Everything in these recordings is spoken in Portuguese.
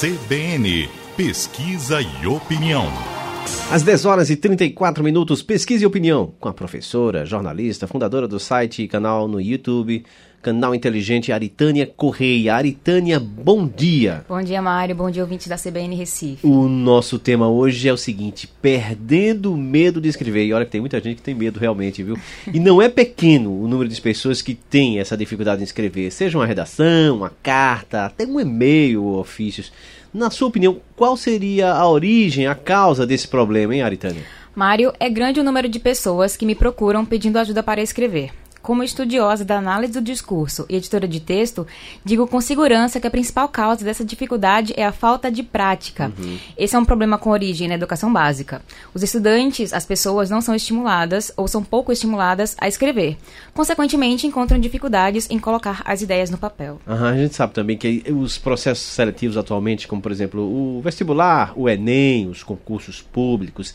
CBN Pesquisa e Opinião. Às 10 horas e 34 minutos, pesquisa e opinião com a professora, jornalista, fundadora do site e canal no YouTube, canal inteligente Aritânia Correia. Aritânia, bom dia. Bom dia, Mário. Bom dia, ouvinte da CBN Recife. O nosso tema hoje é o seguinte: perdendo o medo de escrever. E olha que tem muita gente que tem medo realmente, viu? E não é pequeno o número de pessoas que tem essa dificuldade em escrever, seja uma redação, uma carta, até um e-mail ou ofícios. Na sua opinião, qual seria a origem, a causa desse problema, hein, Aritânia? Mário, é grande o número de pessoas que me procuram pedindo ajuda para escrever. Como estudiosa da análise do discurso e editora de texto, digo com segurança que a principal causa dessa dificuldade é a falta de prática. Uhum. Esse é um problema com origem na educação básica. Os estudantes, as pessoas não são estimuladas ou são pouco estimuladas a escrever. Consequentemente, encontram dificuldades em colocar as ideias no papel. Uhum, a gente sabe também que os processos seletivos atualmente, como por exemplo o vestibular, o Enem, os concursos públicos,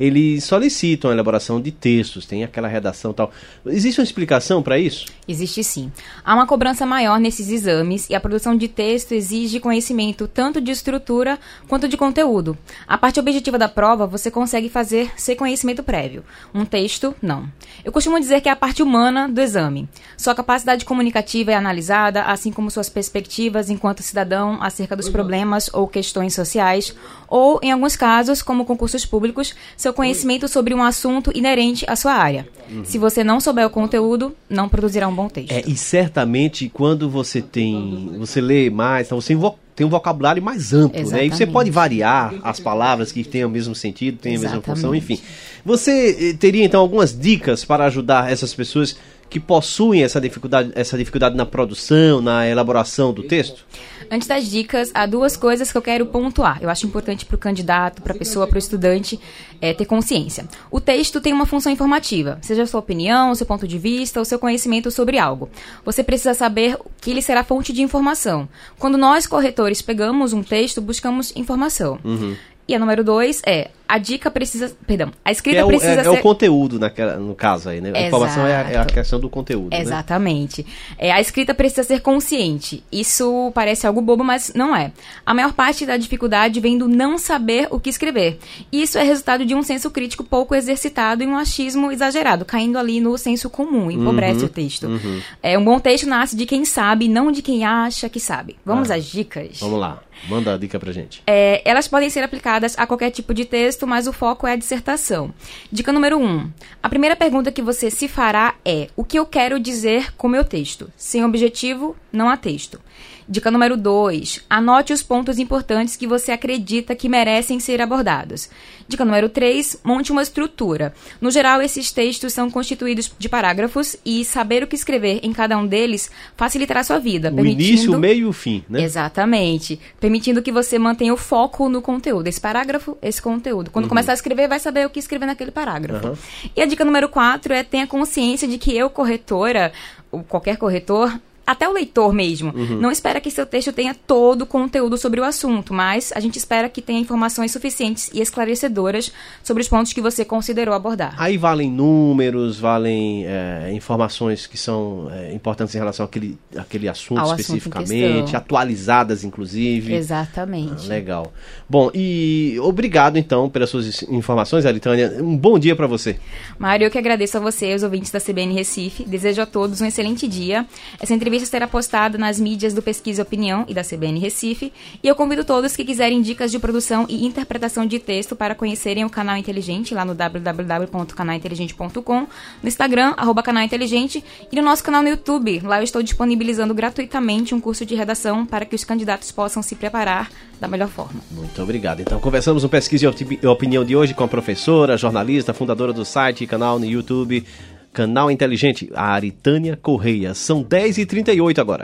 eles solicitam a elaboração de textos, tem aquela redação tal. Existe uma explicação para isso? Existe sim. Há uma cobrança maior nesses exames e a produção de texto exige conhecimento tanto de estrutura quanto de conteúdo. A parte objetiva da prova você consegue fazer sem conhecimento prévio. Um texto, não. Eu costumo dizer que é a parte humana do exame. Sua capacidade comunicativa é analisada, assim como suas perspectivas enquanto cidadão acerca dos problemas ou questões sociais, ou, em alguns casos, como concursos públicos, seu seu conhecimento sobre um assunto inerente à sua área. Uhum. Se você não souber o conteúdo, não produzirá um bom texto. É, e certamente quando você tem, você lê mais, então você tem um vocabulário mais amplo, Exatamente. né? E você pode variar as palavras que têm o mesmo sentido, têm a mesma função, enfim. Você eh, teria então algumas dicas para ajudar essas pessoas que possuem essa dificuldade, essa dificuldade na produção, na elaboração do texto? Antes das dicas, há duas coisas que eu quero pontuar. Eu acho importante para o candidato, para a pessoa, para o estudante é, ter consciência. O texto tem uma função informativa, seja a sua opinião, o seu ponto de vista, o seu conhecimento sobre algo. Você precisa saber que ele será fonte de informação. Quando nós, corretores, pegamos um texto, buscamos informação. Uhum. E a número dois é a dica precisa. Perdão, a escrita é o, precisa é, ser. É o conteúdo naquela, no caso aí, né? A informação é a, é a, questão do conteúdo. Né? Exatamente. Né? É, a escrita precisa ser consciente. Isso parece algo bobo, mas não é. A maior parte da dificuldade vem do não saber o que escrever. Isso é resultado de um senso crítico pouco exercitado e um achismo exagerado, caindo ali no senso comum, empobrece uhum, o texto. Uhum. É, um bom texto nasce de quem sabe, não de quem acha que sabe. Vamos ah, às dicas? Vamos lá. Manda a dica pra gente. É, elas podem ser aplicadas a qualquer tipo de texto, mas o foco é a dissertação. Dica número 1. Um, a primeira pergunta que você se fará é: o que eu quero dizer com meu texto? Sem objetivo, não há texto. Dica número 2. Anote os pontos importantes que você acredita que merecem ser abordados. Dica número 3. Monte uma estrutura. No geral, esses textos são constituídos de parágrafos e saber o que escrever em cada um deles facilitará a sua vida. O início, o meio e o fim, né? Exatamente. Permitindo que você mantenha o foco no conteúdo. Esse parágrafo, esse conteúdo. Quando uhum. começar a escrever, vai saber o que escrever naquele parágrafo. Uhum. E a dica número 4 é tenha consciência de que eu, corretora, ou qualquer corretor, até o leitor mesmo. Uhum. Não espera que seu texto tenha todo o conteúdo sobre o assunto, mas a gente espera que tenha informações suficientes e esclarecedoras sobre os pontos que você considerou abordar. Aí valem números, valem é, informações que são é, importantes em relação àquele, àquele assunto Ao especificamente, assunto atualizadas inclusive. Exatamente. Ah, legal. Bom, e obrigado então pelas suas informações, Aritânia. Um bom dia para você. Mário, eu que agradeço a você, os ouvintes da CBN Recife. Desejo a todos um excelente dia. Essa entrevista entrevista será postada nas mídias do Pesquisa Opinião e da CBN Recife. E eu convido todos que quiserem dicas de produção e interpretação de texto para conhecerem o Canal Inteligente lá no www.canalinteligente.com, no Instagram, arroba Canal Inteligente, e no nosso canal no YouTube. Lá eu estou disponibilizando gratuitamente um curso de redação para que os candidatos possam se preparar da melhor forma. Muito obrigado. Então, conversamos no Pesquisa e Opinião de hoje com a professora, jornalista, fundadora do site e canal no YouTube Canal Inteligente, a Aritânia Correia. São 10h38 agora.